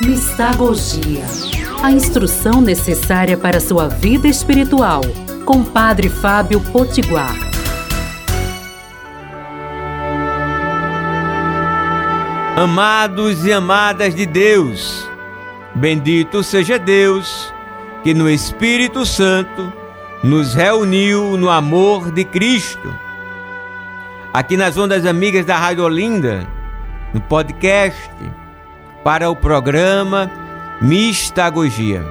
Mistagogia. A instrução necessária para sua vida espiritual. Com Padre Fábio Potiguar. Amados e amadas de Deus, bendito seja Deus que no Espírito Santo nos reuniu no amor de Cristo. Aqui nas ondas amigas da Rádio Olinda, no podcast para o programa Mistagogia.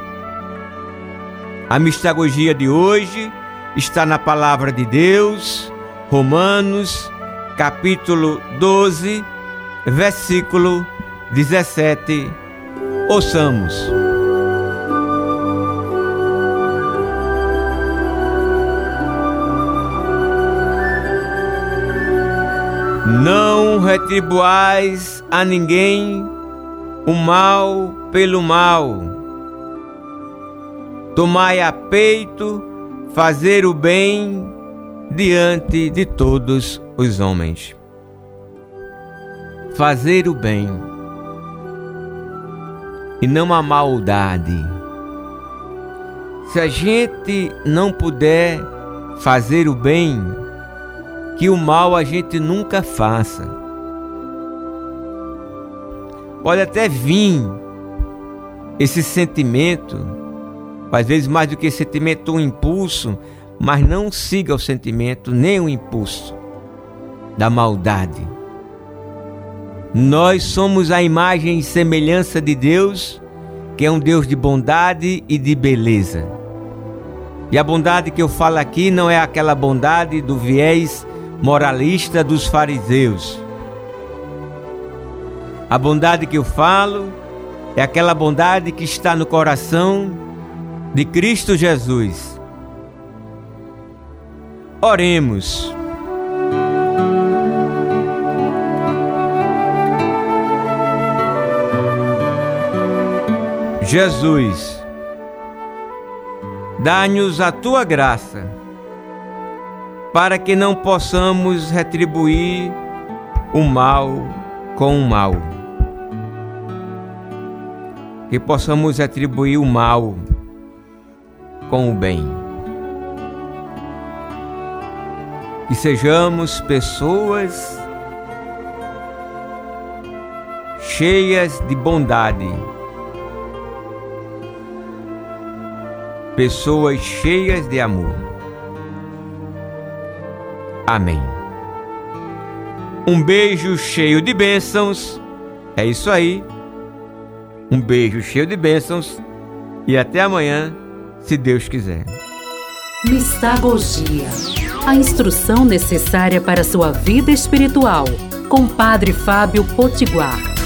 A mistagogia de hoje está na palavra de Deus, Romanos, capítulo 12, versículo 17. Ouçamos. Não retribuais a ninguém o mal pelo mal. Tomai a peito fazer o bem diante de todos os homens. Fazer o bem e não a maldade. Se a gente não puder fazer o bem, que o mal a gente nunca faça. Pode até vir esse sentimento, às vezes mais do que sentimento, um impulso, mas não siga o sentimento nem o impulso da maldade. Nós somos a imagem e semelhança de Deus, que é um Deus de bondade e de beleza. E a bondade que eu falo aqui não é aquela bondade do viés moralista dos fariseus a bondade que eu falo é aquela bondade que está no coração de Cristo Jesus. Oremos. Jesus, dá-nos a tua graça, para que não possamos retribuir o mal com o mal que possamos atribuir o mal com o bem. Que sejamos pessoas cheias de bondade, pessoas cheias de amor. Amém. Um beijo cheio de bênçãos. É isso aí. Um beijo cheio de bênçãos e até amanhã, se Deus quiser. Mistagogia a instrução necessária para sua vida espiritual, com Padre Fábio Potiguar.